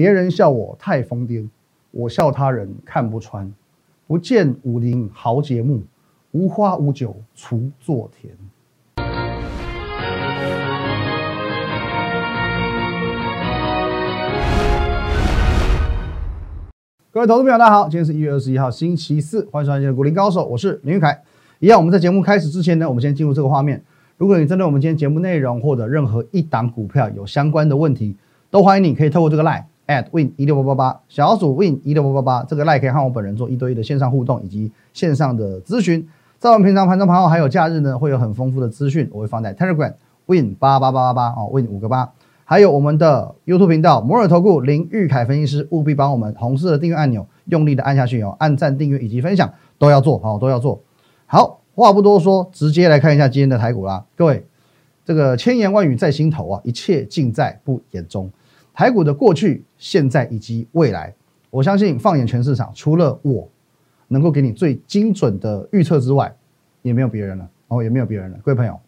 别人笑我太疯癫，我笑他人看不穿。不见武林豪杰墓，无花无酒锄作田。各位投资朋友，大家好，今天是一月二十一号，星期四，欢迎收看今天的股林高手，我是林玉凯。一样，我们在节目开始之前呢，我们先进入这个画面。如果你针对我们今天节目内容或者任何一档股票有相关的问题，都欢迎你可以透过这个 line。At win 一六八八八小组 win 一六八八八，这个 like 可以和我本人做一对一的线上互动以及线上的咨询。在我们平常盘中盘后还有假日呢，会有很丰富的资讯，我会放在 Telegram win 八八八八八哦，win 五个八，还有我们的 YouTube 频道摩尔投顾林玉凯分析师，务必帮我们红色的订阅按钮用力的按下去哦，按赞订阅以及分享都要做哦，都要做好。话不多说，直接来看一下今天的台股啦，各位，这个千言万语在心头啊，一切尽在不言中。台股的过去、现在以及未来，我相信放眼全市场，除了我能够给你最精准的预测之外，也没有别人了哦，也没有别人了。各位朋友，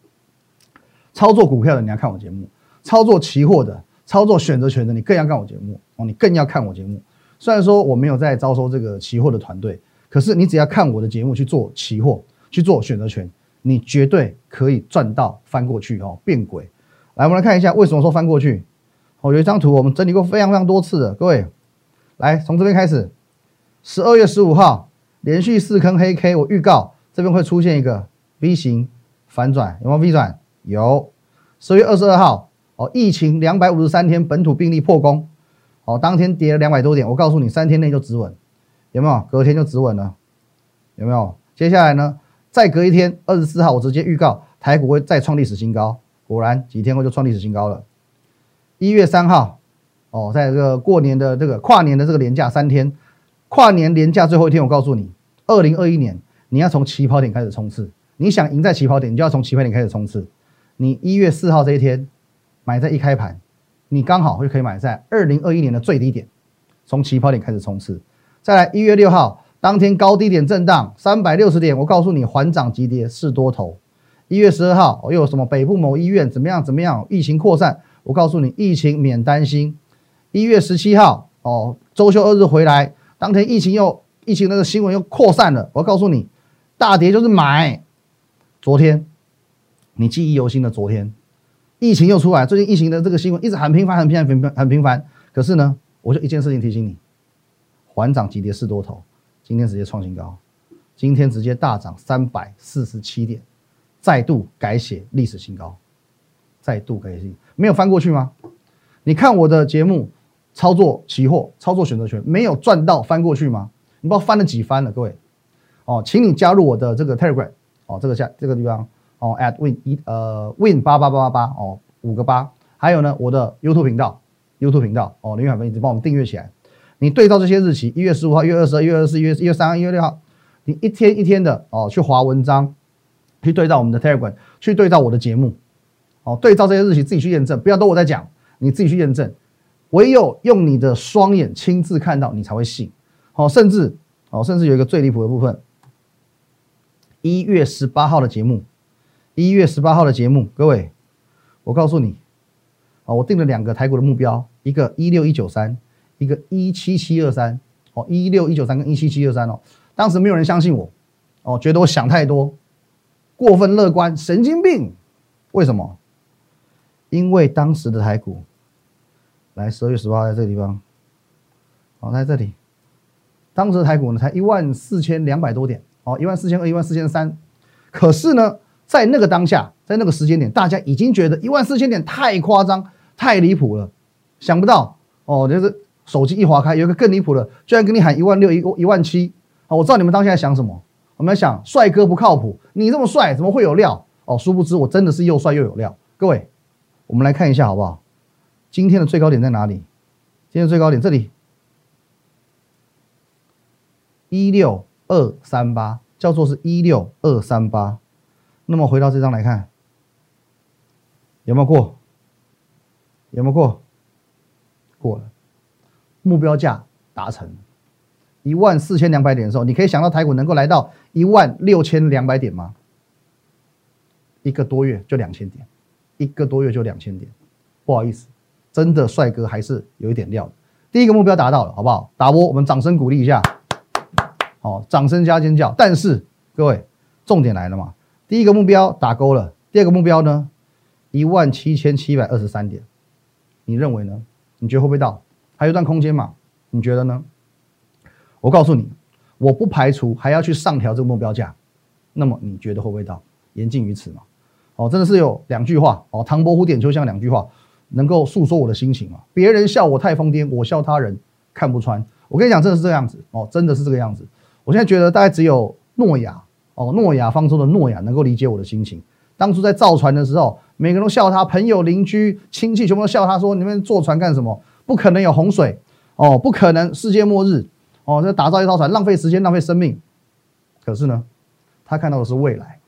操作股票的你要看我节目，操作期货的、操作选择权的你更要看我节目哦，你更要看我节目。虽然说我没有在招收这个期货的团队，可是你只要看我的节目去做期货、去做选择权，你绝对可以赚到翻过去哦，变轨。来，我们来看一下为什么说翻过去。我，有一张图，我们整理过非常非常多次的，各位，来从这边开始，十二月十五号连续四坑黑 K，我预告这边会出现一个 V 型反转，有没有 V 转？有。十月二十二号，哦，疫情两百五十三天本土病例破功，哦，当天跌了两百多点，我告诉你，三天内就止稳，有没有？隔天就止稳了，有没有？接下来呢，再隔一天，二十四号，我直接预告台股会再创历史新高，果然几天后就创历史新高了。一月三号，哦，在这个过年的这个跨年的这个年假三天，跨年年假最后一天，我告诉你，二零二一年你要从起跑点开始冲刺。你想赢在起跑点，你就要从起跑点开始冲刺。你一月四号这一天买在一开盘，你刚好就可以买在二零二一年的最低点，从起跑点开始冲刺。再来一月六号，当天高低点震荡三百六十点，我告诉你缓涨急跌是多头。一月十二号，又有什么北部某医院怎么样怎么样，疫情扩散。我告诉你，疫情免担心。一月十七号，哦，周休二日回来，当天疫情又疫情那个新闻又扩散了。我告诉你，大跌就是买。昨天，你记忆犹新的昨天，疫情又出来，最近疫情的这个新闻一直很频繁、很频繁、很很频繁。可是呢，我就一件事情提醒你：缓涨急跌是多头。今天直接创新高，今天直接大涨三百四十七点，再度改写历史新高。再度更新，没有翻过去吗？你看我的节目，操作期货、操作选择权，没有赚到翻过去吗？你不知道翻了几番了，各位。哦，请你加入我的这个 Telegram，哦，这个下这个地方，哦，at win 一呃 win 八八八八八哦，五个八。还有呢，我的 YouTube 频道，YouTube 频道哦，林海分析师帮我们订阅起来。你对照这些日期，一月十五号、一月二十二、一月二十四、一月一月三号、一月六号，你一天一天的哦去划文章，去对照我们的 Telegram，去对照我的节目。哦，对照这些日期自己去验证，不要都我在讲，你自己去验证。唯有用你的双眼亲自看到，你才会信。哦，甚至哦，甚至有一个最离谱的部分，一月十八号的节目，一月十八号的节目，各位，我告诉你，哦，我定了两个台股的目标，一个一六一九三，一个一七七二三。哦，一六一九三跟一七七二三哦，当时没有人相信我，哦，觉得我想太多，过分乐观，神经病。为什么？因为当时的台股，来十二月十八号在这个地方，好在这里，当时的台股呢才一万四千两百多点，哦一万四千二、一万四千三，可是呢，在那个当下，在那个时间点，大家已经觉得一万四千点太夸张、太离谱了，想不到哦，就是手机一划开，有一个更离谱的，居然跟你喊一万六、一一万七，哦，我知道你们当下在想什么，我们在想帅哥不靠谱，你这么帅怎么会有料？哦，殊不知我真的是又帅又有料，各位。我们来看一下好不好？今天的最高点在哪里？今天最高点这里，一六二三八，叫做是一六二三八。那么回到这张来看，有没有过？有没有过？过了，目标价达成一万四千两百点的时候，你可以想到台股能够来到一万六千两百点吗？一个多月就两千点。一个多月就两千点，不好意思，真的帅哥还是有一点料的。第一个目标达到了，好不好？打波，我们掌声鼓励一下，好，掌声加尖叫。但是各位，重点来了嘛，第一个目标打勾了，第二个目标呢，一万七千七百二十三点，你认为呢？你觉得会不会到？还有一段空间嘛？你觉得呢？我告诉你，我不排除还要去上调这个目标价。那么你觉得会不会到？言尽于此嘛。哦，真的是有两句话哦，唐伯虎点秋香两句话，能够诉说我的心情啊。别人笑我太疯癫，我笑他人看不穿。我跟你讲，真的是这样子哦，真的是这个样子。我现在觉得大概只有诺亚哦，诺亚方舟的诺亚能够理解我的心情。当初在造船的时候，每个人都笑他，朋友、邻居、亲戚全部都笑他，说你们坐船干什么？不可能有洪水哦，不可能世界末日哦，这打造一艘船浪费时间、浪费生命。可是呢，他看到的是未来。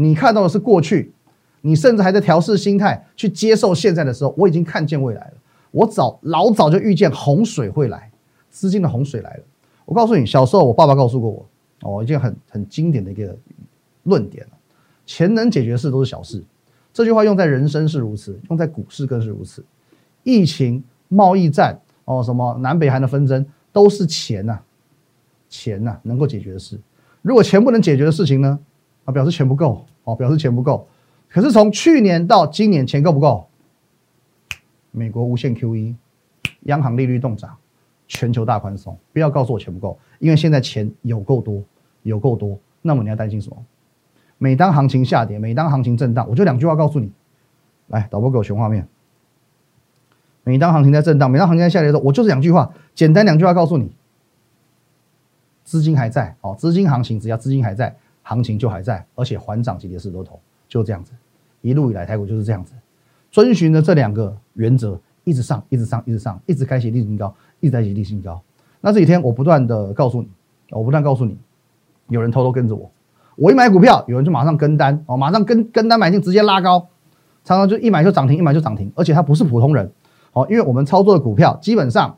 你看到的是过去，你甚至还在调试心态去接受现在的时候，我已经看见未来了。我早老早就预见洪水会来，资金的洪水来了。我告诉你，小时候我爸爸告诉过我，哦，一件很很经典的一个论点：钱能解决事都是小事。这句话用在人生是如此，用在股市更是如此。疫情、贸易战，哦，什么南北韩的纷争，都是钱呐，钱呐能够解决的事。如果钱不能解决的事情呢？啊，表示钱不够哦，表示钱不够。可是从去年到今年，钱够不够？美国无限 QE，央行利率动涨，全球大宽松。不要告诉我钱不够，因为现在钱有够多，有够多。那么你要担心什么？每当行情下跌，每当行情震荡，我就两句话告诉你。来，导播给我全画面。每当行情在震荡，每当行情在下跌的时候，我就是两句话，简单两句话告诉你：资金还在哦，资金行情只要资金还在。行情就还在，而且缓涨急跌势多头，就这样子，一路以来台股就是这样子，遵循着这两个原则，一直上，一直上，一直上，一直开启历史新高，一直在历史新高。那这几天我不断的告诉你，我不断告诉你，有人偷偷跟着我，我一买股票，有人就马上跟单哦，马上跟跟单买进，直接拉高，常常就一买就涨停，一买就涨停，而且他不是普通人哦，因为我们操作的股票基本上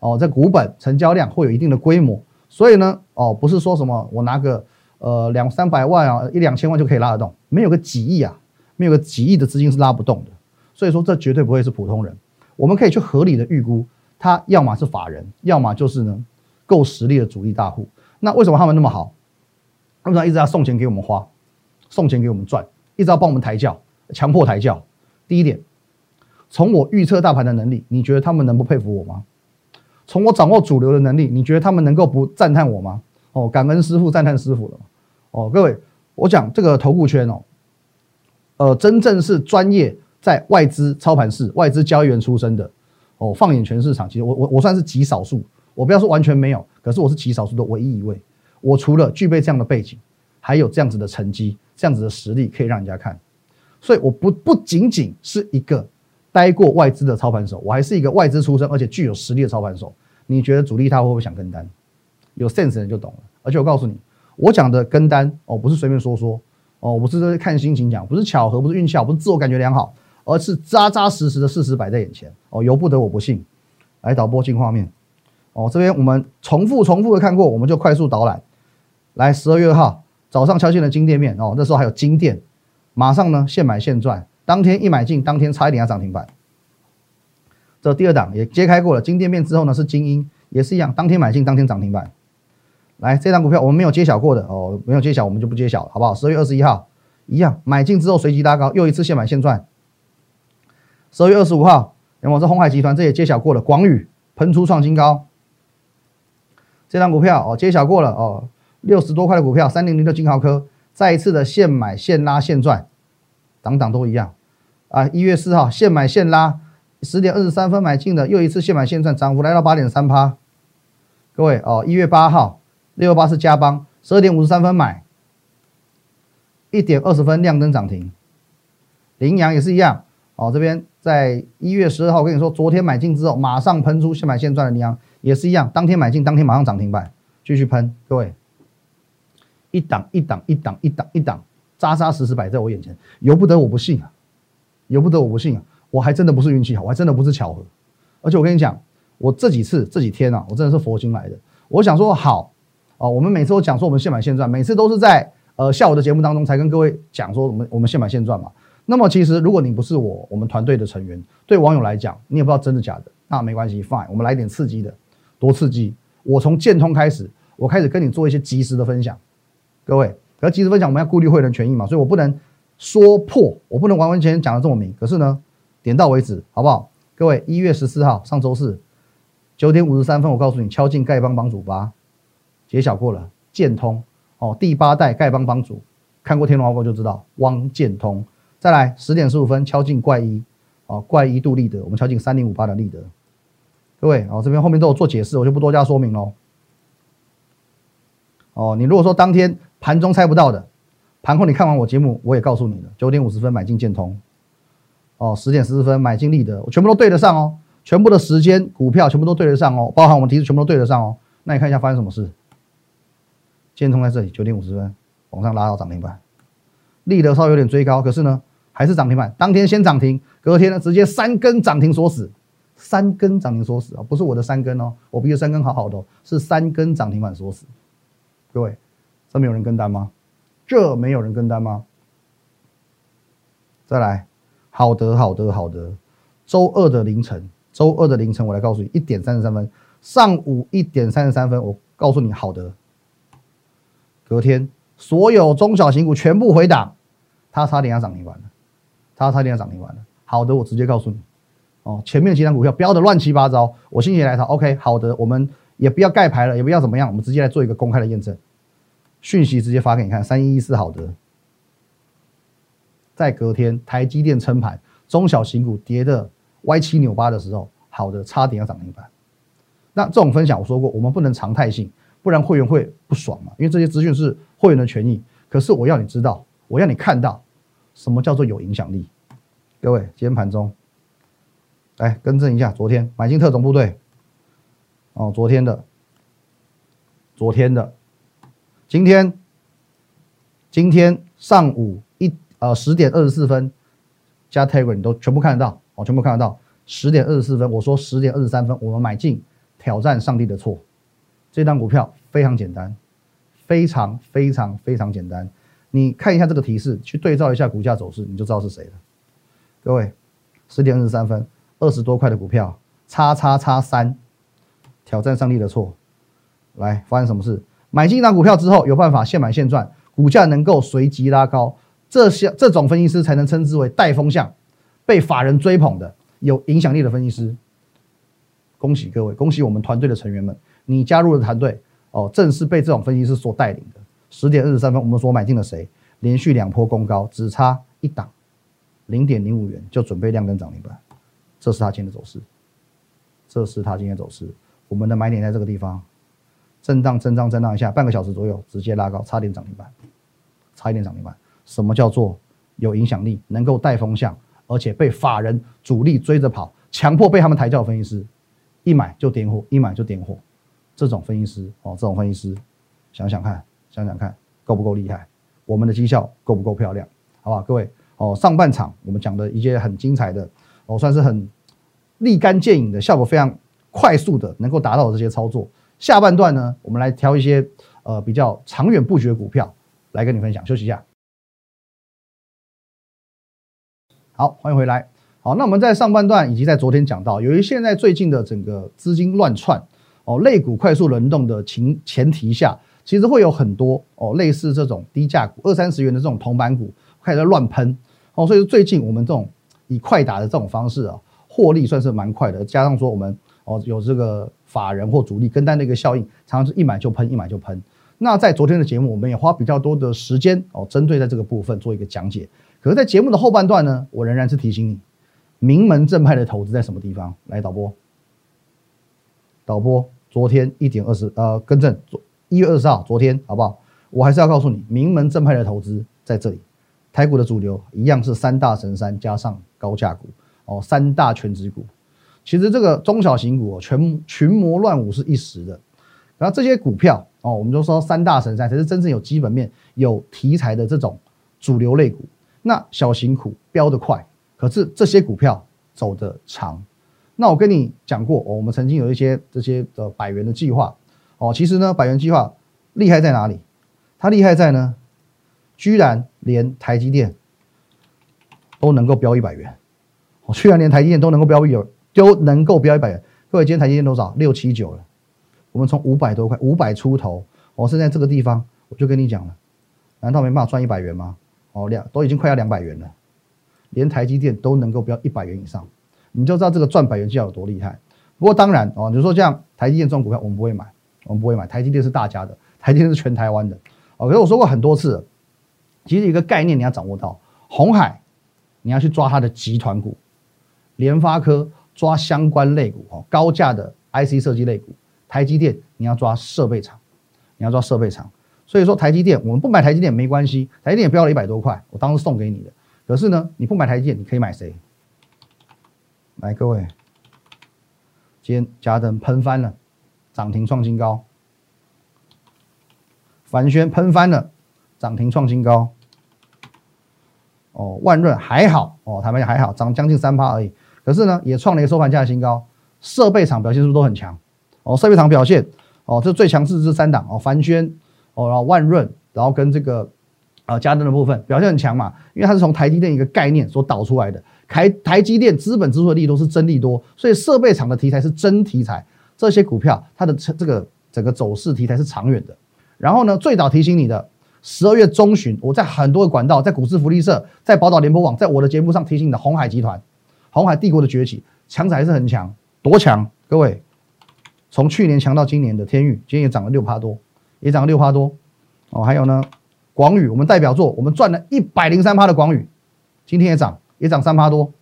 哦，在股本成交量会有一定的规模，所以呢哦，不是说什么我拿个。呃，两三百万啊，一两千万就可以拉得动，没有个几亿啊，没有个几亿的资金是拉不动的。所以说，这绝对不会是普通人。我们可以去合理的预估，他要么是法人，要么就是呢够实力的主力大户。那为什么他们那么好？为什么一直要送钱给我们花，送钱给我们赚，一直要帮我们抬轿，强迫抬轿？第一点，从我预测大盘的能力，你觉得他们能不佩服我吗？从我掌握主流的能力，你觉得他们能够不赞叹我吗？哦，感恩师傅，赞叹师傅了。哦，各位，我讲这个投顾圈哦，呃，真正是专业在外资操盘室、外资交易员出身的哦，放眼全市场，其实我我我算是极少数，我不要说完全没有，可是我是极少数的唯一一位。我除了具备这样的背景，还有这样子的成绩、这样子的实力可以让人家看，所以我不不仅仅是一个待过外资的操盘手，我还是一个外资出身而且具有实力的操盘手。你觉得主力他会不会想跟单？有 sense 的人就懂了，而且我告诉你。我讲的跟单哦，不是随便说说哦，不是看心情讲，不是巧合，不是运气好，不是自我感觉良好，而是扎扎实实的事实摆在眼前哦，由不得我不信。来导播进画面哦，这边我们重复重复的看过，我们就快速导览。来，十二月二号早上敲进了金店面哦，那时候还有金店，马上呢现买现赚，当天一买进，当天差一点要涨停板。这第二档也揭开过了，金店面之后呢是精英，也是一样，当天买进，当天涨停板。来，这张股票我们没有揭晓过的哦，没有揭晓，我们就不揭晓了，好不好？十二月二十一号一样，买进之后随即拉高，又一次现买现赚。十二月二十五号，我是红海集团，这也揭晓过了，广宇喷出创新高。这张股票哦，揭晓过了哦，六十多块的股票，三零零的金豪科，再一次的现买现拉现赚，档档都一样啊。一月四号现买现拉，十点二十三分买进的，又一次现买现赚，涨幅来到八点三趴。各位哦，一月八号。六幺八是加邦，十二点五十三分买，一点二十分亮灯涨停。羚羊也是一样，哦，这边在一月十二号，跟你说，昨天买进之后马上喷出现买现赚的羚羊也是一样，当天买进，当天马上涨停板，继续喷。各位，一档一档一档一档一档，扎扎实实摆在我眼前，由不得我不信啊，由不得我不信啊，我还真的不是运气好，我还真的不是巧合，而且我跟你讲，我这几次这几天啊，我真的是佛心来的，我想说好。哦，我们每次都讲说我们现买现赚，每次都是在呃下午的节目当中才跟各位讲说我们我们现买现赚嘛。那么其实如果你不是我我们团队的成员，对网友来讲，你也不知道真的假的。那没关系，fine，我们来点刺激的，多刺激！我从建通开始，我开始跟你做一些及时的分享，各位，可及时分享我们要顾虑会员权益嘛，所以我不能说破，我不能完完全全讲的这么明，可是呢，点到为止，好不好？各位，一月十四号上周四九点五十三分，我告诉你敲进丐帮帮主吧，揭晓过了，建通哦，第八代丐帮帮主，看过天龙八部就知道，汪建通。再来十点十五分敲进怪一，哦，怪一度立德，我们敲进三零五八的立德。各位，哦，这边后面都有做解释，我就不多加说明喽。哦，你如果说当天盘中猜不到的，盘后你看完我节目，我也告诉你了，九点五十分买进建通，哦，十点十四分买进立德，我全部都对得上哦，全部的时间股票全部都对得上哦，包含我们提示全部都对得上哦。那你看一下发生什么事？建通在这里九点五十分往上拉到涨停板，立德稍微有点追高，可是呢？还是涨停板，当天先涨停，隔天呢直接三根涨停锁死，三根涨停锁死啊，不是我的三根哦，我比如三根好好的，是三根涨停板锁死。各位，这没有人跟单吗？这没有人跟单吗？再来，好的，好的，好的。周二的凌晨，周二的凌晨，我来告诉你，一点三十三分，上午一点三十三分，我告诉你，好的。隔天，所有中小型股全部回档，它差点要涨停板了。它差点要涨停板了。好的，我直接告诉你，哦，前面几张股票标的乱七八糟，我心血来潮，OK，好的，我们也不要盖牌了，也不要怎么样，我们直接来做一个公开的验证，讯息直接发给你看，三一一四好的，在隔天台积电撑盘，中小型股跌的歪七扭八的时候，好的，差点要涨停板。那这种分享我说过，我们不能常态性，不然会员会不爽嘛，因为这些资讯是会员的权益。可是我要你知道，我要你看到。什么叫做有影响力？各位，今天盘中来更正一下，昨天买进特种部队哦，昨天的，昨天的，今天，今天上午一呃十点二十四分加 Telegram 都全部看得到哦，全部看得到。十点二十四分，我说十点二十三分我们买进挑战上帝的错，这张股票非常简单，非常非常非常简单。你看一下这个提示，去对照一下股价走势，你就知道是谁了。各位，十点二十三分，二十多块的股票，叉叉叉三，挑战上帝的错。来，发生什么事？买进一张股票之后，有办法现买现赚，股价能够随即拉高，这些这种分析师才能称之为带风向、被法人追捧的有影响力的分析师。恭喜各位，恭喜我们团队的成员们，你加入的团队哦，正是被这种分析师所带领的。十点二十三分，我们所买进了谁？连续两波攻高，只差一档，零点零五元就准备亮灯涨停板。这是它今天的走势，这是它今天走势。我们的买点在这个地方，震荡、震荡、震荡一下，半个小时左右直接拉高，差点涨停板，差一点涨停板。什么叫做有影响力，能够带风向，而且被法人主力追着跑，强迫被他们抬轿分析师一买就点火，一买就点火。这种分析师哦，这种分析师，想想看。想想看，够不够厉害？我们的绩效够不够漂亮？好吧，各位哦，上半场我们讲的一些很精彩的，哦，算是很立竿见影的效果，非常快速的能够达到这些操作。下半段呢，我们来挑一些呃比较长远布局的股票来跟你分享。休息一下，好，欢迎回来。好，那我们在上半段以及在昨天讲到，由于现在最近的整个资金乱窜，哦，类股快速轮动的情前提下。其实会有很多哦，类似这种低价股二三十元的这种铜板股开始乱喷哦，所以最近我们这种以快打的这种方式啊，获利算是蛮快的。加上说我们哦有这个法人或主力跟单的一个效应，常常是一买就喷，一买就喷。那在昨天的节目，我们也花比较多的时间哦，针对在这个部分做一个讲解。可是，在节目的后半段呢，我仍然是提醒你，名门正派的投资在什么地方？来，导播，导播，昨天一点二十，呃，更正。一月二十号，昨天好不好？我还是要告诉你，名门正派的投资在这里。台股的主流一样是三大神山加上高价股哦，三大全职股。其实这个中小型股哦，群群魔乱舞是一时的。然后这些股票哦，我们就说三大神山才是真正有基本面、有题材的这种主流类股。那小型股飙得快，可是这些股票走得长。那我跟你讲过，哦我们曾经有一些这些的百元的计划。哦，其实呢，百元计划厉害在哪里？它厉害在呢，居然连台积电都能够标一百元，哦，居然连台积电都能够标一都能够标一百元。各位，今天台积电多少？六七九了。我们从五百多块，五百出头，我现在这个地方，我就跟你讲了，难道没办法赚一百元吗？哦，两都已经快要两百元了，连台积电都能够标一百元以上，你就知道这个赚百元绩效有多厉害。不过当然哦，你说像台积电这种股票我们不会买，我们不会买。台积电是大家的，台积电是全台湾的。哦，可是我说过很多次，其实一个概念你要掌握到，红海你要去抓它的集团股，联发科抓相关类股哦，高价的 IC 设计类股。台积电，你要抓设备厂，你要抓设备厂。所以说台积电，我们不买台积电没关系，台积电也标了一百多块，我当时送给你的。可是呢，你不买台积电，你可以买谁？来，各位，今天嘉登喷翻了，涨停创新高。凡轩喷翻了，涨停创新高。哦，万润还好哦，他们还好，涨将近三趴而已。可是呢，也创了一个收盘价的新高。设备厂表现是不是都很强？哦，设备厂表现哦，这最强势是三档哦，凡轩哦，然后万润，然后跟这个啊嘉登的部分表现很强嘛，因为它是从台积电一个概念所导出来的，台台积电资本支出的利多是真利多，所以设备厂的题材是真题材，这些股票它的这个整个走势题材是长远的。然后呢，最早提醒你的十二月中旬，我在很多的管道，在股市福利社，在宝岛联播网，在我的节目上提醒你的红海集团，红海帝国的崛起，强者还是很强，多强，各位。从去年强到今年的天宇，今天也涨了六趴多，也涨了六趴多哦。还有呢，广宇，我们代表作，我们赚了一百零三趴的广宇，今天也涨，也涨三趴多。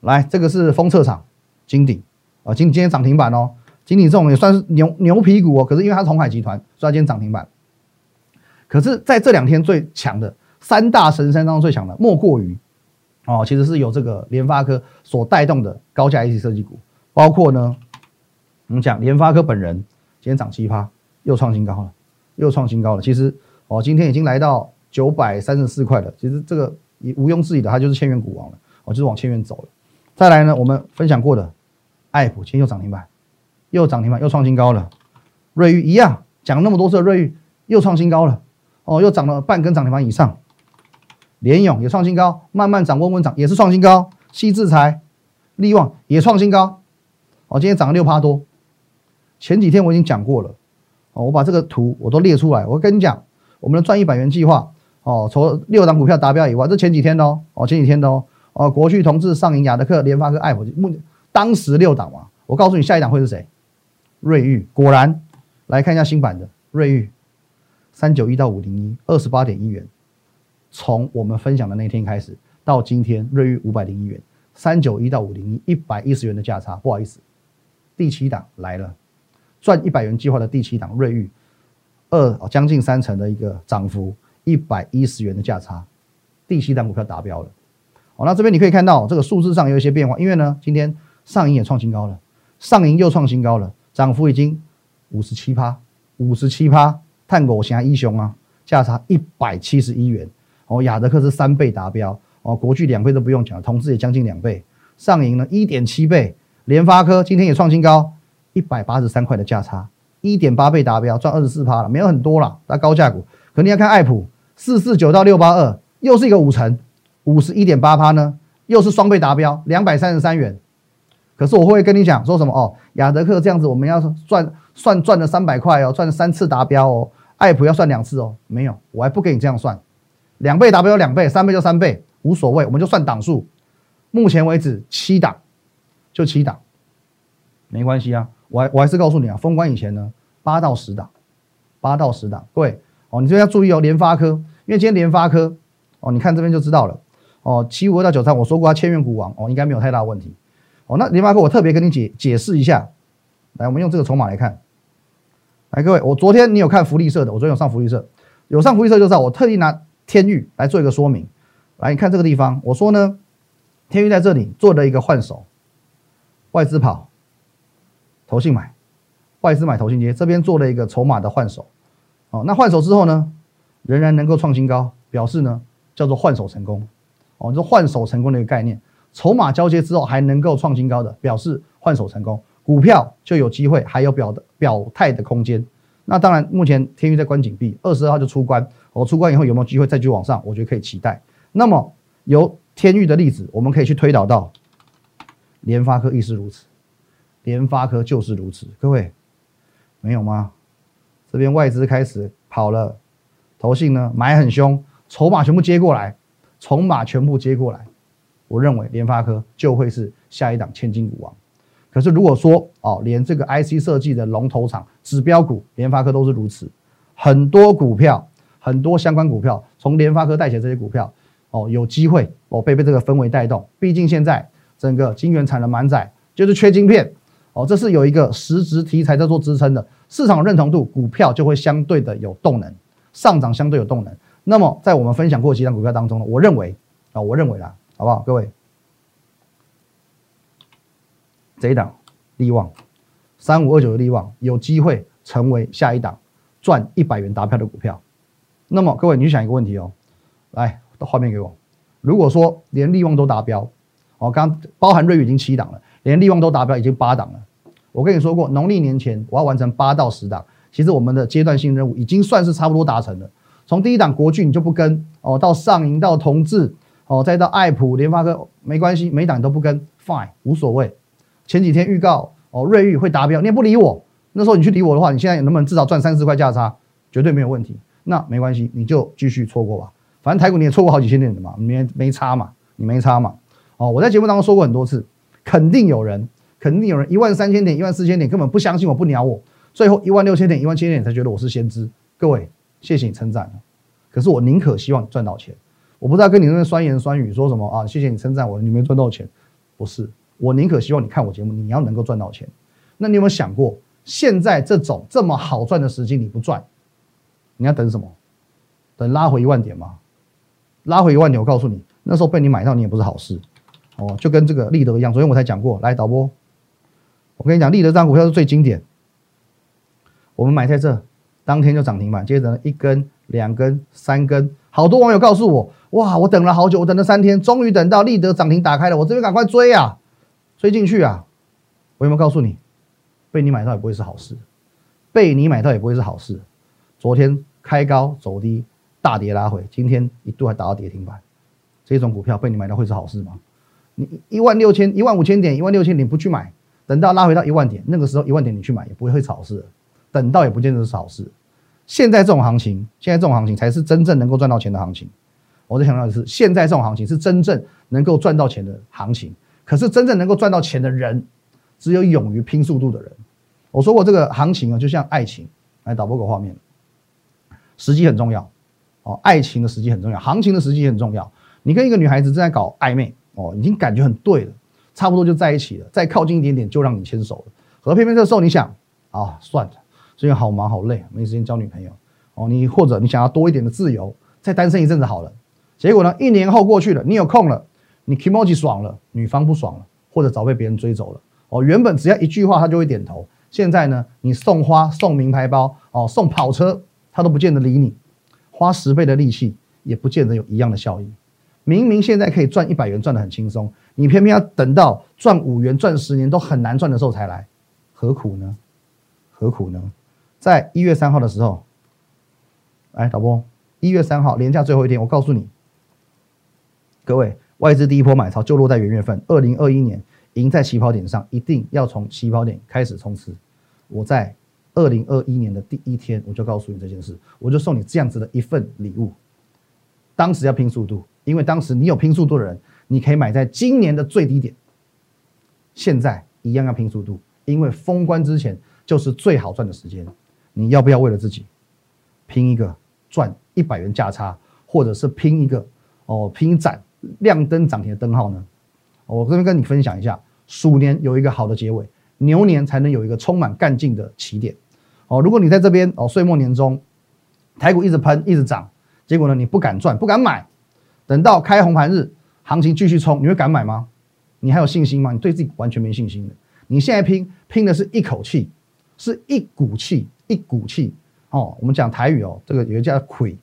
来，这个是封测厂金鼎啊，今今天涨停板哦。金鼎这种也算是牛牛皮股哦，可是因为它是红海集团，所以它今天涨停板。可是在这两天最强的三大神山当中最强的，莫过于哦，其实是由这个联发科所带动的高价 IC 设计股，包括呢。我们讲联发科本人今天涨七趴，又创新高了，又创新高了。其实哦，今天已经来到九百三十四块了。其实这个也毋庸置疑的，它就是千元股王了。哦，就是往千元走了。再来呢，我们分享过的爱普今天又涨停板，又涨停板，又创新高了。瑞昱一样，讲那么多次，瑞昱又创新高了。哦，又涨了半根涨停板以上。联勇也创新高，慢慢涨，稳稳涨，也是创新高。西制材、利旺也创新高。哦，今天涨了六趴多。前几天我已经讲过了，哦，我把这个图我都列出来。我跟你讲，我们的赚一百元计划，哦，除六档股票达标以外，这前几天哦，哦，前几天哦，哦，国巨、同志、上银、雅德克、联发科、爱普，目当时六档嘛，我告诉你下一档会是谁？瑞昱，果然，来看一下新版的瑞昱，三九一到五零一，二十八点一元，从我们分享的那天开始到今天，瑞昱五百零一元，三九一到五零一，一百一十元的价差，不好意思，第七档来了。赚一百元计划的第七档瑞昱，二将近三成的一个涨幅，一百一十元的价差，第七单股票达标了。哦，那这边你可以看到这个数字上有一些变化，因为呢，今天上银也创新高了，上银又创新高了，涨幅已经五十七趴，五十七趴，探狗侠一雄啊，价差一百七十一元。哦，亚德克是三倍达标，哦，国巨两倍都不用讲，同志也将近两倍，上银呢一点七倍，联发科今天也创新高。一百八十三块的价差，一点八倍达标，赚二十四趴了，没有很多了。那高价股，可你要看爱普四四九到六八二，又是一个五成，五十一点八趴呢，又是双倍达标，两百三十三元。可是我会跟你讲说什么哦，亚德克这样子，我们要算算赚了三百块哦，赚了三次达标哦，爱普要算两次哦，没有，我还不给你这样算，两倍达标两倍，三倍就三倍，无所谓，我们就算档数。目前为止七档，就七档，没关系啊。我还我还是告诉你啊，封关以前呢，八到十档，八到十档，各位哦，你这边要注意哦，联发科，因为今天联发科哦，你看这边就知道了哦，七五二到九三，我说过它千元股王哦，应该没有太大问题哦。那联发科我特别跟你解解释一下，来，我们用这个筹码来看，来，各位，我昨天你有看福利社的，我昨天有上福利社，有上福利社就知道，我特地拿天域来做一个说明，来，你看这个地方，我说呢，天域在这里做了一个换手，外资跑。投信买，外资买投信接，这边做了一个筹码的换手，哦，那换手之后呢，仍然能够创新高，表示呢叫做换手成功，哦，这换手成功的一个概念，筹码交接之后还能够创新高的，表示换手成功，股票就有机会还有表的表态的空间。那当然，目前天域在关紧闭，二十二号就出关，我出关以后有没有机会再去往上？我觉得可以期待。那么由天域的例子，我们可以去推导到联发科亦是如此，联发科就是如此。各位没有吗？这边外资开始跑了，投信呢买很凶，筹码全部接过来，筹码全部接过来。我认为联发科就会是下一档千金股王。可是如果说哦，连这个 IC 设计的龙头厂指标股联发科都是如此，很多股票，很多相关股票从联发科带起的这些股票哦，有机会哦被被这个氛围带动。毕竟现在整个晶圆产能满载，就是缺晶片哦，这是有一个实质题材在做支撑的，市场认同度，股票就会相对的有动能，上涨相对有动能。那么在我们分享过几档股票当中呢，我认为啊，我认为啦。好不好，各位？这一档利旺三五二九的利旺有机会成为下一档赚一百元达票的股票。那么，各位，你想一个问题哦，来，画面给我。如果说连利旺都达标，哦，刚包含瑞宇已经七档了，连利旺都达标，已经八档了。我跟你说过，农历年前我要完成八到十档，其实我们的阶段性任务已经算是差不多达成了。从第一档国巨你就不跟哦，到上银到同志。哦，再到爱普、联发科没关系，每档都不跟，fine，无所谓。前几天预告哦，瑞昱会达标，你也不理我。那时候你去理我的话，你现在能不能至少赚三四块价差？绝对没有问题。那没关系，你就继续错过吧。反正台股你也错过好几千点的嘛，没没差嘛，你没差嘛。哦，我在节目当中说过很多次，肯定有人，肯定有人一万三千点、一万四千点根本不相信我，不鸟我。最后一万六千点、一万七千点才觉得我是先知。各位，谢谢你称赞。可是我宁可希望你赚到钱。我不知道跟你那边酸言酸语说什么啊？谢谢你称赞我，你没赚到钱，不是？我宁可希望你看我节目，你要能够赚到钱。那你有没有想过，现在这种这么好赚的时机你不赚，你要等什么？等拉回一万点吗？拉回一万点，我告诉你，那时候被你买到你也不是好事哦。就跟这个立德一样，昨天我才讲过来导播，我跟你讲，立德这张股票是最经典，我们买在这，当天就涨停板，接着一根、两根、三根。好多网友告诉我，哇，我等了好久，我等了三天，终于等到立德涨停打开了，我这边赶快追啊，追进去啊！我有没有告诉你，被你买到也不会是好事，被你买到也不会是好事。昨天开高走低，大跌拉回，今天一度还打到跌停板，这种股票被你买到会是好事吗？你一万六千、一万五千点、一万六千点不去买，等到拉回到一万点，那个时候一万点你去买也不会会是好事，等到也不见得是好事。现在这种行情，现在这种行情才是真正能够赚到钱的行情。我在强调的是，现在这种行情是真正能够赚到钱的行情。可是真正能够赚到钱的人，只有勇于拼速度的人。我说过，这个行情啊，就像爱情。来导播个画面，时机很重要哦。爱情的时机很重要，行情的时机也很重要。你跟一个女孩子正在搞暧昧哦，已经感觉很对了，差不多就在一起了，再靠近一点点就让你牵手了。可偏偏这时候你想啊，算了。最近好忙好累，没时间交女朋友哦。你或者你想要多一点的自由，再单身一阵子好了。结果呢，一年后过去了，你有空了，你 k i m o j i 爽了，女方不爽了，或者早被别人追走了哦。原本只要一句话他就会点头，现在呢，你送花、送名牌包哦、送跑车，他都不见得理你。花十倍的力气也不见得有一样的效益。明明现在可以赚一百元赚的很轻松，你偏偏要等到赚五元、赚十年都很难赚的时候才来，何苦呢？何苦呢？在一月三号的时候，来导播，一月三号连假最后一天，我告诉你，各位外资第一波买超就落在元月份，二零二一年赢在起跑点上，一定要从起跑点开始冲刺。我在二零二一年的第一天，我就告诉你这件事，我就送你这样子的一份礼物。当时要拼速度，因为当时你有拼速度的人，你可以买在今年的最低点。现在一样要拼速度，因为封关之前就是最好赚的时间。你要不要为了自己拼一个赚一百元价差，或者是拼一个哦拼一盏亮灯涨停的灯号呢？我这边跟你分享一下，鼠年有一个好的结尾，牛年才能有一个充满干劲的起点。哦，如果你在这边哦岁末年终，台股一直喷一直涨，结果呢你不敢赚不敢买，等到开红盘日行情继续冲，你会敢买吗？你还有信心吗？你对自己完全没信心的。你现在拼拼的是一口气，是一股气。一股气哦，我们讲台语哦，这个有一个叫亏，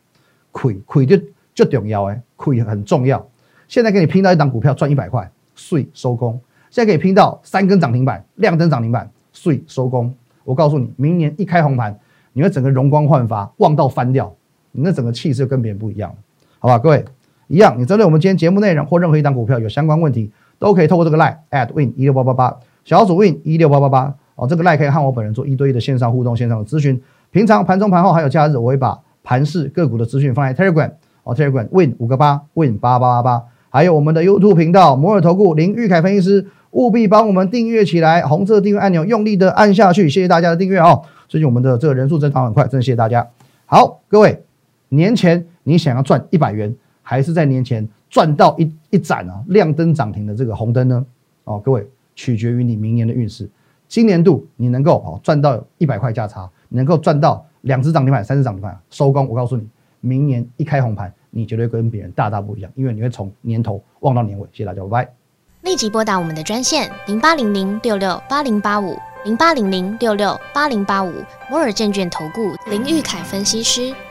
亏亏就就重要哎，亏很重要。现在给你拼到一档股票赚一百块，税收工。现在可以拼到三根涨停板，亮灯涨停板，税收工。我告诉你，明年一开红盘，你会整个容光焕发，旺到翻掉，你那整个气势跟别人不一样好吧，各位一样，你针对我们今天节目内容或任何一档股票有相关问题。都可以透过这个 line at win 一六八八八，小组 win 一六八八八哦，这个 line 可以和我本人做一对一的线上互动、线上的咨询。平常盘中、盘后还有假日，我会把盘市个股的资讯放在 Telegram 哦，Telegram win 五个八 win 八八八八，还有我们的 YouTube 频道摩尔投顾林玉凯分析师，务必帮我们订阅起来，红色订阅按钮用力的按下去，谢谢大家的订阅哦。最近我们的这个人数增长很快，真的谢谢大家。好，各位，年前你想要赚一百元，还是在年前赚到一一盏啊亮灯涨停的这个红灯呢？哦，各位，取决于你明年的运势。今年度你能够哦赚到一百块价差，能够赚到两只涨停板、三只涨停板收工，我告诉你，明年一开红盘，你绝对跟别人大大不一样，因为你会从年头望到年尾。谢谢大家，拜拜。立即拨打我们的专线零八零零六六八零八五零八零零六六八零八五摩尔证券投顾林玉凯分析师。